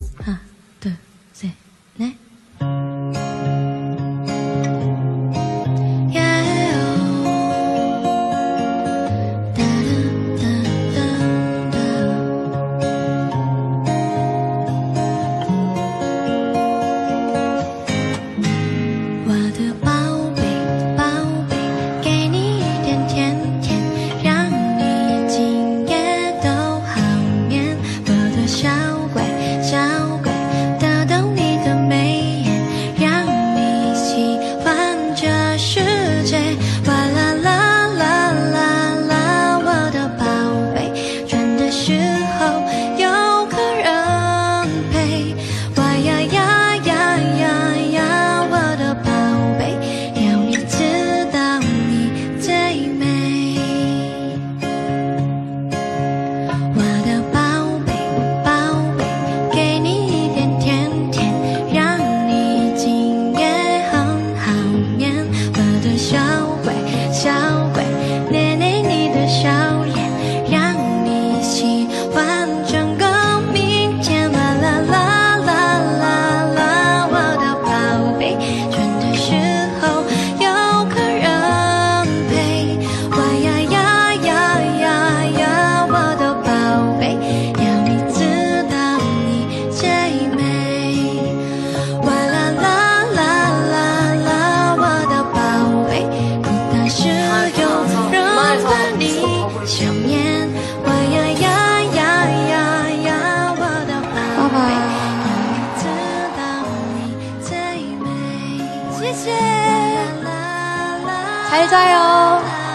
一、二、三。 잘 자요.